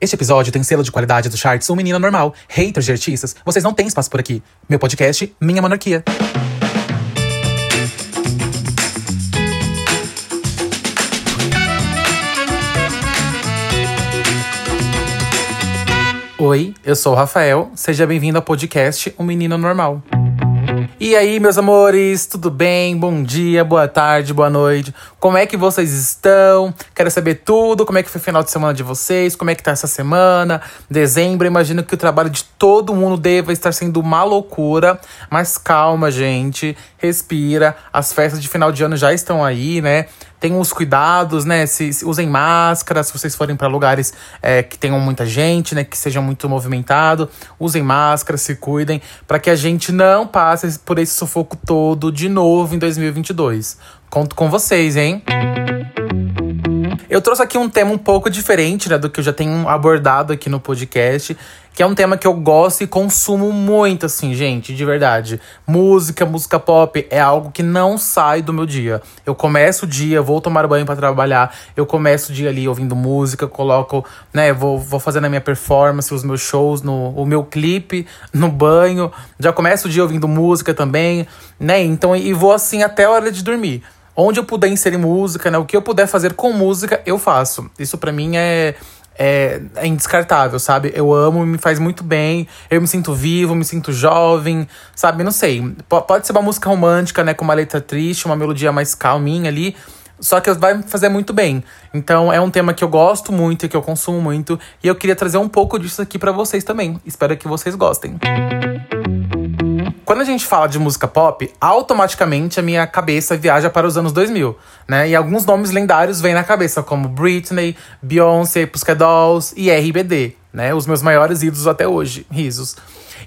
Este episódio tem selo de qualidade do charts Um Menino Normal. Haters de artistas, vocês não têm espaço por aqui. Meu podcast, Minha Monarquia. Oi, eu sou o Rafael. Seja bem-vindo ao podcast Um Menino Normal. E aí, meus amores, tudo bem? Bom dia, boa tarde, boa noite. Como é que vocês estão? Quero saber tudo, como é que foi o final de semana de vocês, como é que tá essa semana. Dezembro, imagino que o trabalho de todo mundo deva estar sendo uma loucura, mas calma, gente, respira. As festas de final de ano já estão aí, né? tenham os cuidados, né? Se, se usem máscara, se vocês forem para lugares é, que tenham muita gente, né? Que seja muito movimentado, usem máscara, se cuidem, para que a gente não passe por esse sufoco todo de novo em 2022. Conto com vocês, hein? Eu trouxe aqui um tema um pouco diferente né, do que eu já tenho abordado aqui no podcast, que é um tema que eu gosto e consumo muito, assim, gente, de verdade. Música, música pop é algo que não sai do meu dia. Eu começo o dia, vou tomar banho para trabalhar, eu começo o dia ali ouvindo música, coloco, né, vou, vou fazendo a minha performance, os meus shows, no, o meu clipe no banho, já começo o dia ouvindo música também, né, então, e vou assim até a hora de dormir. Onde eu puder inserir música, né? O que eu puder fazer com música, eu faço. Isso para mim é, é, é, indescartável, sabe? Eu amo, me faz muito bem. Eu me sinto vivo, me sinto jovem, sabe? Não sei. P pode ser uma música romântica, né? Com uma letra triste, uma melodia mais calminha ali. Só que vai me fazer muito bem. Então é um tema que eu gosto muito e que eu consumo muito. E eu queria trazer um pouco disso aqui para vocês também. Espero que vocês gostem. Quando a gente fala de música pop, automaticamente a minha cabeça viaja para os anos 2000, né? E alguns nomes lendários vêm na cabeça, como Britney, Beyoncé, Pussycat Dolls e RBD, né? Os meus maiores ídolos até hoje, risos.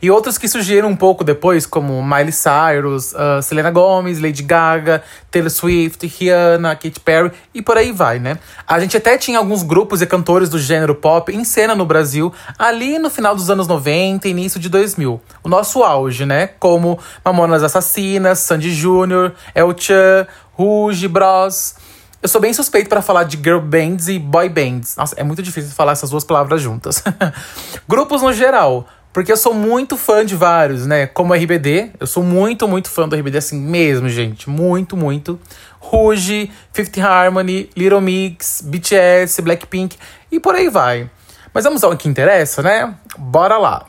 E outros que surgiram um pouco depois, como Miley Cyrus, uh, Selena Gomez, Lady Gaga, Taylor Swift, Rihanna, Katy Perry e por aí vai, né? A gente até tinha alguns grupos e cantores do gênero pop em cena no Brasil ali no final dos anos 90 e início de 2000. O nosso auge, né? Como Mamonas Assassinas, Sandy Jr., El Chan, Rouge Bros. Eu sou bem suspeito para falar de girl bands e boy bands. Nossa, é muito difícil falar essas duas palavras juntas. Grupos no geral. Porque eu sou muito fã de vários, né? Como RBD, eu sou muito, muito fã do RBD, assim mesmo, gente. Muito, muito. Rouge, Fifth Harmony, Little Mix, BTS, Blackpink e por aí vai. Mas vamos ao que interessa, né? Bora lá!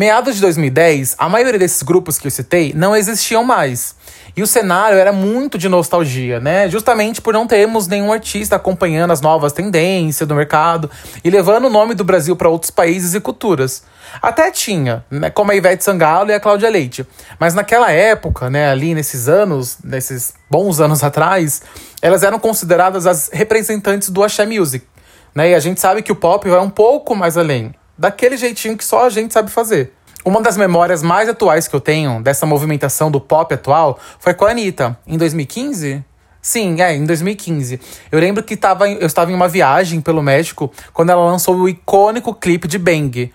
Meados de 2010, a maioria desses grupos que eu citei não existiam mais. E o cenário era muito de nostalgia, né? Justamente por não termos nenhum artista acompanhando as novas tendências do mercado e levando o nome do Brasil para outros países e culturas. Até tinha, né, como a Ivete Sangalo e a Cláudia Leite. Mas naquela época, né, ali nesses anos, nesses bons anos atrás, elas eram consideradas as representantes do Axé Music. Né? E a gente sabe que o pop vai um pouco mais além, daquele jeitinho que só a gente sabe fazer. Uma das memórias mais atuais que eu tenho dessa movimentação do pop atual foi com a Anitta, em 2015. Sim, é, em 2015. Eu lembro que tava, eu estava em uma viagem pelo México quando ela lançou o icônico clipe de Bang.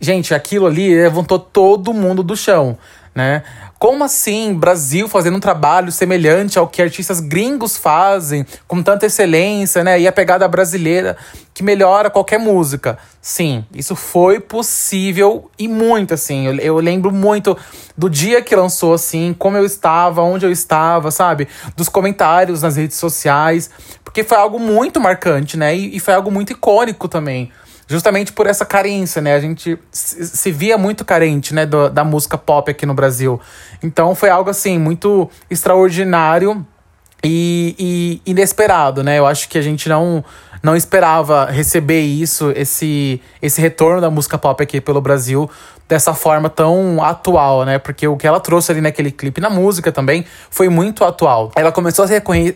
Gente, aquilo ali levantou todo mundo do chão, né? Como assim Brasil fazendo um trabalho semelhante ao que artistas gringos fazem, com tanta excelência, né? E a pegada brasileira que melhora qualquer música. Sim, isso foi possível e muito, assim. Eu, eu lembro muito do dia que lançou, assim, como eu estava, onde eu estava, sabe? Dos comentários nas redes sociais, porque foi algo muito marcante, né? E, e foi algo muito icônico também justamente por essa carência, né? A gente se via muito carente, né, do, da música pop aqui no Brasil. Então foi algo assim muito extraordinário e, e inesperado, né? Eu acho que a gente não não esperava receber isso, esse esse retorno da música pop aqui pelo Brasil dessa forma tão atual, né? Porque o que ela trouxe ali naquele clipe, na música também, foi muito atual. Ela começou a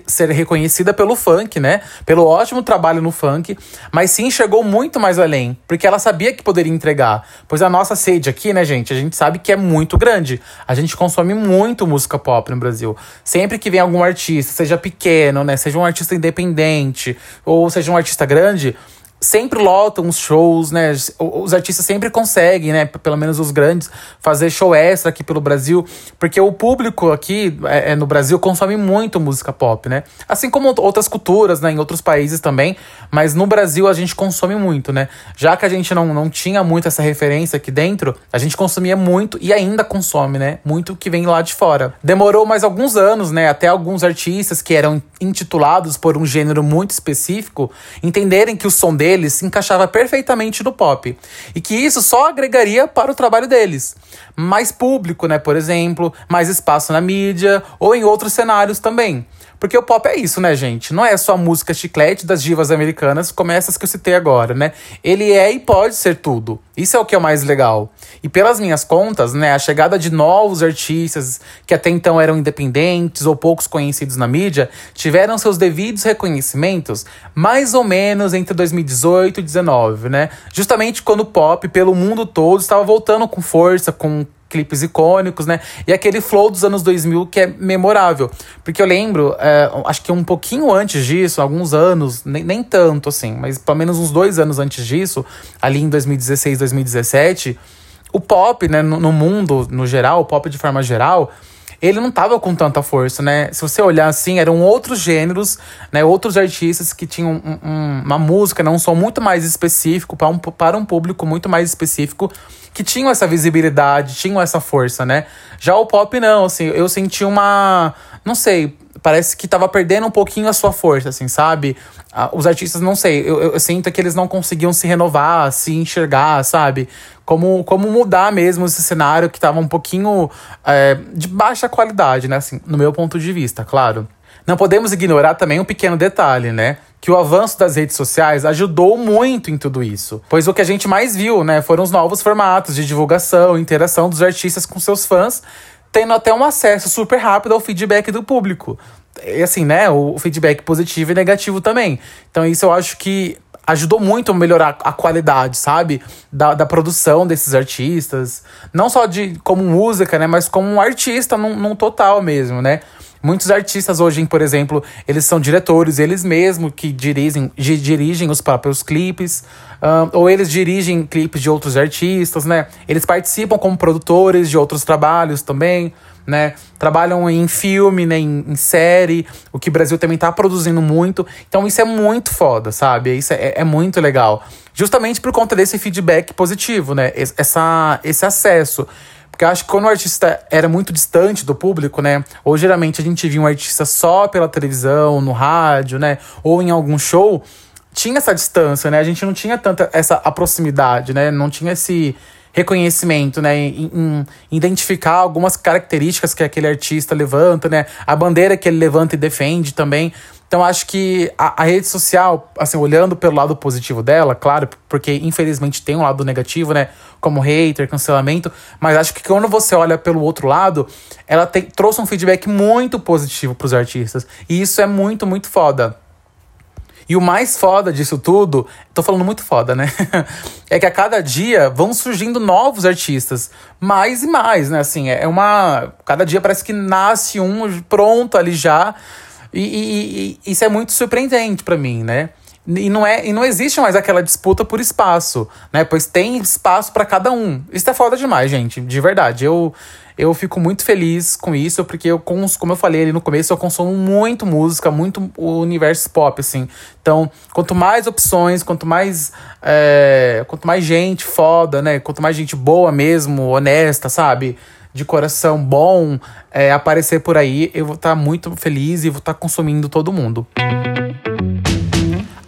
ser reconhecida pelo funk, né? Pelo ótimo trabalho no funk, mas sim chegou muito mais além, porque ela sabia que poderia entregar. Pois a nossa sede aqui, né, gente, a gente sabe que é muito grande. A gente consome muito música pop no Brasil. Sempre que vem algum artista, seja pequeno, né? Seja um artista independente, ou seja um artista grande sempre lotam os shows, né? Os artistas sempre conseguem, né? Pelo menos os grandes, fazer show extra aqui pelo Brasil, porque o público aqui é, é, no Brasil consome muito música pop, né? Assim como outras culturas, né? Em outros países também, mas no Brasil a gente consome muito, né? Já que a gente não, não tinha muito essa referência aqui dentro, a gente consumia muito e ainda consome, né? Muito que vem lá de fora. Demorou mais alguns anos, né? Até alguns artistas que eram intitulados por um gênero muito específico entenderem que o som deles deles se encaixava perfeitamente no pop. E que isso só agregaria para o trabalho deles. Mais público, né, por exemplo, mais espaço na mídia ou em outros cenários também. Porque o pop é isso, né, gente? Não é só música chiclete das divas americanas, como essas que eu citei agora, né? Ele é e pode ser tudo. Isso é o que é o mais legal. E pelas minhas contas, né, a chegada de novos artistas que até então eram independentes ou poucos conhecidos na mídia, tiveram seus devidos reconhecimentos mais ou menos entre 2018 e 2019, né? Justamente quando o pop pelo mundo todo estava voltando com força, com clipes icônicos, né? E aquele flow dos anos 2000 que é memorável. Porque eu lembro, é, acho que um pouquinho antes disso, alguns anos, nem, nem tanto assim, mas pelo menos uns dois anos antes disso, ali em 2016, 2017, o pop, né, no, no mundo no geral, o pop de forma geral, ele não tava com tanta força, né? Se você olhar assim, eram outros gêneros, né? Outros artistas que tinham um, um, uma música, né? um som muito mais específico, para um, para um público muito mais específico que tinham essa visibilidade, tinham essa força, né? Já o pop não, assim, eu senti uma, não sei, parece que tava perdendo um pouquinho a sua força, assim, sabe? Os artistas, não sei, eu, eu, sinto que eles não conseguiam se renovar, se enxergar, sabe? Como, como mudar mesmo esse cenário que tava um pouquinho é, de baixa qualidade, né? Assim, no meu ponto de vista, claro. Não podemos ignorar também um pequeno detalhe, né? Que o avanço das redes sociais ajudou muito em tudo isso. Pois o que a gente mais viu, né, foram os novos formatos de divulgação, interação dos artistas com seus fãs, tendo até um acesso super rápido ao feedback do público. E assim, né, o feedback positivo e negativo também. Então isso eu acho que ajudou muito a melhorar a qualidade, sabe? Da, da produção desses artistas. Não só de como música, né? Mas como um artista num, num total mesmo, né? Muitos artistas hoje, por exemplo, eles são diretores, eles mesmos que dirigem, dirigem os próprios clipes, ou eles dirigem clipes de outros artistas, né? Eles participam como produtores de outros trabalhos também, né? Trabalham em filme, né? Em, em série, o que o Brasil também tá produzindo muito. Então isso é muito foda, sabe? Isso é, é muito legal. Justamente por conta desse feedback positivo, né? Essa, esse acesso. Porque eu acho que quando o artista era muito distante do público, né? Ou geralmente a gente via um artista só pela televisão, no rádio, né? Ou em algum show, tinha essa distância, né? A gente não tinha tanta essa proximidade, né? Não tinha esse reconhecimento, né? Em, em, identificar algumas características que aquele artista levanta, né? A bandeira que ele levanta e defende também. Então acho que a, a, rede social, assim, olhando pelo lado positivo dela, claro, porque infelizmente tem um lado negativo, né? Como hater, cancelamento, mas acho que quando você olha pelo outro lado, ela tem, trouxe um feedback muito positivo pros artistas. E isso é muito, muito foda. E o mais foda disso tudo, tô falando muito foda, né? é que a cada dia vão surgindo novos artistas, mais e mais, né? Assim, é uma. Cada dia parece que nasce um pronto ali já. E, e, e isso é muito surpreendente para mim, né? E não, é, e não existe mais aquela disputa por espaço, né? Pois tem espaço para cada um. Isso é foda demais, gente. De verdade. Eu, eu fico muito feliz com isso, porque eu, como eu falei ali no começo, eu consumo muito música, muito o universo pop, assim. Então, quanto mais opções, quanto mais. É, quanto mais gente foda, né? Quanto mais gente boa mesmo, honesta, sabe? De coração bom é, aparecer por aí, eu vou estar tá muito feliz e vou estar tá consumindo todo mundo.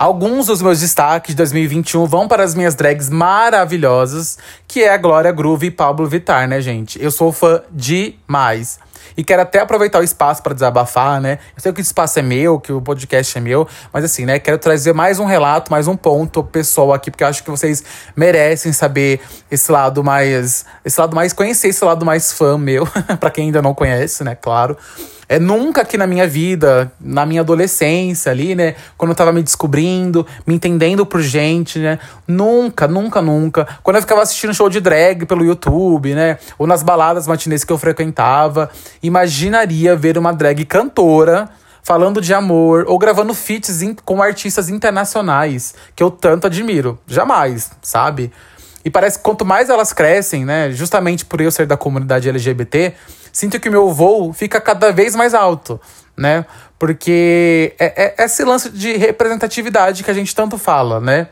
Alguns dos meus destaques de 2021 vão para as minhas drags maravilhosas, que é a Glória Groove e Pablo Vittar, né, gente? Eu sou fã demais. E quero até aproveitar o espaço para desabafar, né? Eu sei que o espaço é meu, que o podcast é meu, mas assim, né? Quero trazer mais um relato, mais um ponto pessoal aqui, porque eu acho que vocês merecem saber esse lado mais. Esse lado mais. Conhecer esse lado mais fã meu, para quem ainda não conhece, né? Claro. É nunca aqui na minha vida, na minha adolescência ali, né? Quando eu tava me descobrindo, me entendendo por gente, né? Nunca, nunca, nunca. Quando eu ficava assistindo show de drag pelo YouTube, né? Ou nas baladas matinês que eu frequentava, imaginaria ver uma drag cantora falando de amor ou gravando feats com artistas internacionais que eu tanto admiro. Jamais, sabe? E parece que quanto mais elas crescem, né, justamente por eu ser da comunidade LGBT, sinto que o meu voo fica cada vez mais alto, né? Porque é, é esse lance de representatividade que a gente tanto fala, né?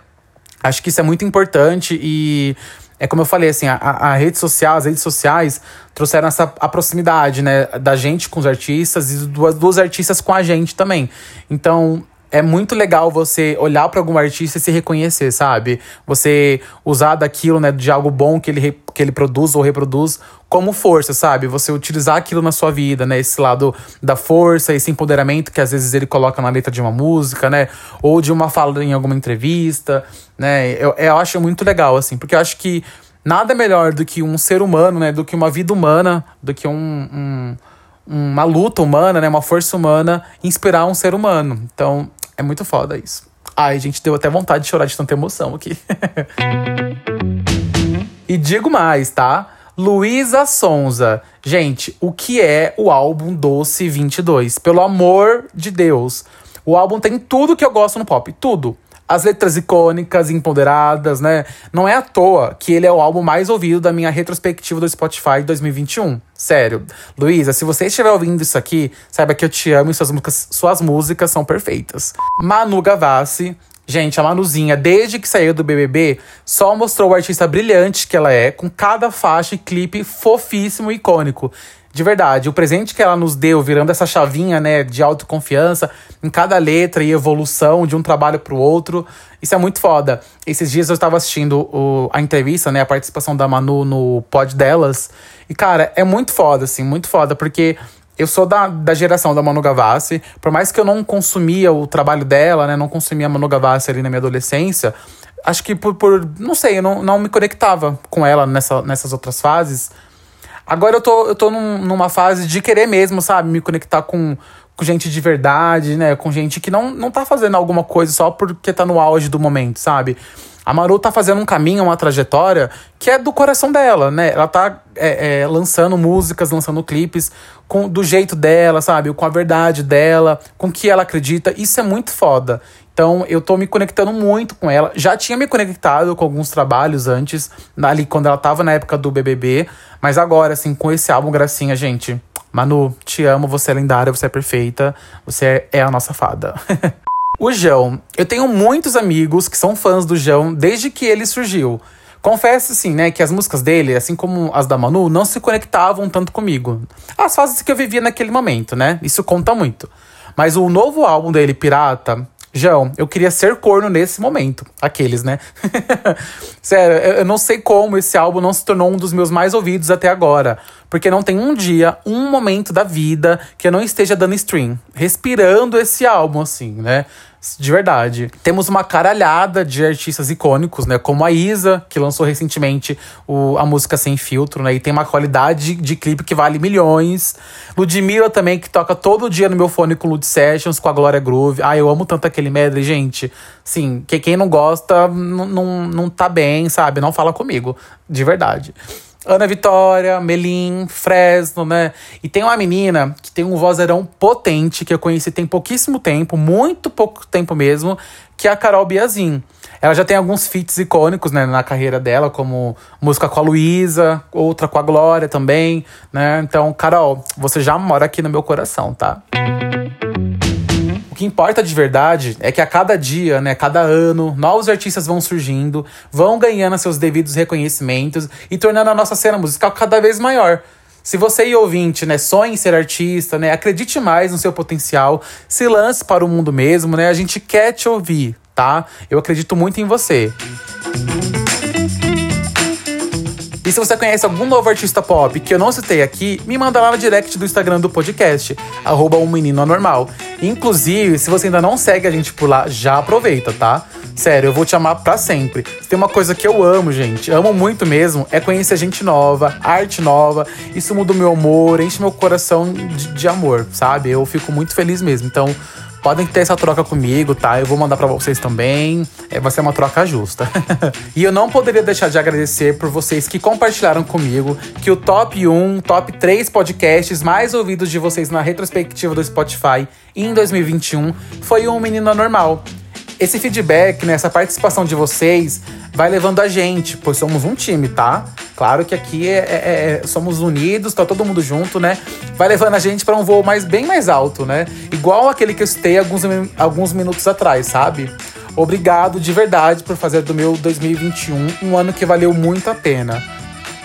Acho que isso é muito importante e é como eu falei, assim, a, a rede social, as redes sociais trouxeram essa a proximidade, né, da gente com os artistas e dos, dos artistas com a gente também. Então, é muito legal você olhar para algum artista e se reconhecer, sabe? Você usar daquilo, né, de algo bom que ele, que ele produz ou reproduz como força, sabe? Você utilizar aquilo na sua vida, né? Esse lado da força, esse empoderamento que às vezes ele coloca na letra de uma música, né? Ou de uma fala em alguma entrevista, né? Eu, eu acho muito legal, assim, porque eu acho que nada melhor do que um ser humano, né? Do que uma vida humana, do que um, um uma luta humana, né, uma força humana, inspirar um ser humano. Então, é muito foda isso. Ai, gente, deu até vontade de chorar de tanta emoção aqui. e digo mais, tá? Luísa Sonza. Gente, o que é o álbum Doce 22? Pelo amor de Deus. O álbum tem tudo que eu gosto no pop, tudo as letras icônicas, empoderadas, né? Não é à toa que ele é o álbum mais ouvido da minha retrospectiva do Spotify 2021. Sério. Luísa, se você estiver ouvindo isso aqui, saiba que eu te amo e suas músicas, suas músicas são perfeitas. Manu Gavassi. Gente, a Manuzinha, desde que saiu do BBB, só mostrou o artista brilhante que ela é, com cada faixa e clipe fofíssimo e icônico. De verdade, o presente que ela nos deu, virando essa chavinha, né, de autoconfiança em cada letra e evolução de um trabalho pro outro, isso é muito foda. Esses dias eu estava assistindo o, a entrevista, né, a participação da Manu no pod delas, e cara, é muito foda, assim, muito foda, porque eu sou da, da geração da Manu Gavassi, por mais que eu não consumia o trabalho dela, né, não consumia a Manu Gavassi ali na minha adolescência, acho que por, por não sei, eu não, não me conectava com ela nessa, nessas outras fases, Agora eu tô, eu tô num, numa fase de querer mesmo, sabe? Me conectar com, com gente de verdade, né? Com gente que não, não tá fazendo alguma coisa só porque tá no auge do momento, sabe? A Maru tá fazendo um caminho, uma trajetória que é do coração dela, né? Ela tá é, é, lançando músicas, lançando clipes com, do jeito dela, sabe? Com a verdade dela, com o que ela acredita. Isso é muito foda. Então eu tô me conectando muito com ela. Já tinha me conectado com alguns trabalhos antes, ali quando ela tava na época do BBB. Mas agora, assim, com esse álbum Gracinha, gente. Manu, te amo, você é lendária, você é perfeita, você é a nossa fada. o João. Eu tenho muitos amigos que são fãs do João desde que ele surgiu. Confesso, assim, né, que as músicas dele, assim como as da Manu, não se conectavam tanto comigo. As fases que eu vivia naquele momento, né? Isso conta muito. Mas o novo álbum dele, Pirata, João, eu queria ser corno nesse momento. Aqueles, né? Sério, eu não sei como esse álbum não se tornou um dos meus mais ouvidos até agora. Porque não tem um dia, um momento da vida que eu não esteja dando stream. Respirando esse álbum, assim, né? De verdade. Temos uma caralhada de artistas icônicos, né? Como a Isa, que lançou recentemente o, a música Sem Filtro, né? E tem uma qualidade de, clipe que vale milhões. Ludmilla também, que toca todo dia no meu fone com Lud Sessions, com a Glória Groove. Ah, eu amo tanto aquele medley, gente. Sim, que quem não gosta não, não tá bem, sabe? Não fala comigo. De verdade. Ana Vitória, Melim, Fresno, né? E tem uma menina que tem um vozeirão potente, que eu conheci tem pouquíssimo tempo, muito pouco tempo mesmo, que é a Carol Biazin. Ela já tem alguns feats icônicos, né, na carreira dela, como música com a Luísa, outra com a Glória também, né? Então, Carol, você já mora aqui no meu coração, tá? Que importa de verdade é que a cada dia, né, cada ano, novos artistas vão surgindo, vão ganhando seus devidos reconhecimentos e tornando a nossa cena musical cada vez maior. Se você e ouvinte, né, sonha em ser artista, né, acredite mais no seu potencial, se lance para o mundo mesmo, né? A gente quer te ouvir, tá? Eu acredito muito em você. E se você conhece algum novo artista pop que eu não citei aqui, me manda lá no direct do Instagram do podcast, arroba um menino anormal. Inclusive, se você ainda não segue a gente por lá, já aproveita, tá? Sério, eu vou te amar pra sempre. Tem uma coisa que eu amo, gente, amo muito mesmo, é conhecer gente nova, arte nova. Isso muda o meu humor, enche meu coração de, de amor, sabe? Eu fico muito feliz mesmo. Então, podem ter essa troca comigo, tá? Eu vou mandar para vocês também. É, vai ser uma troca justa. e eu não poderia deixar de agradecer por vocês que compartilharam comigo que o top 1, top 3 podcasts mais ouvidos de vocês na retrospectiva do Spotify em 2021 foi um Menino Normal. Esse feedback, né, essa participação de vocês vai levando a gente, pois somos um time, tá? Claro que aqui é, é, é somos unidos, tá todo mundo junto, né? Vai levando a gente para um voo mais, bem mais alto, né? Igual aquele que eu citei alguns, alguns minutos atrás, sabe? Obrigado de verdade por fazer do meu 2021 um ano que valeu muito a pena.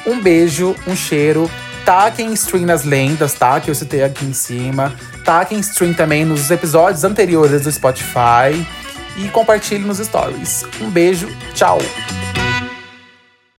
Um beijo, um cheiro. Taquem stream nas lendas, tá? Que eu citei aqui em cima. Taquem stream também nos episódios anteriores do Spotify e compartilhe nos stories. Um beijo, tchau!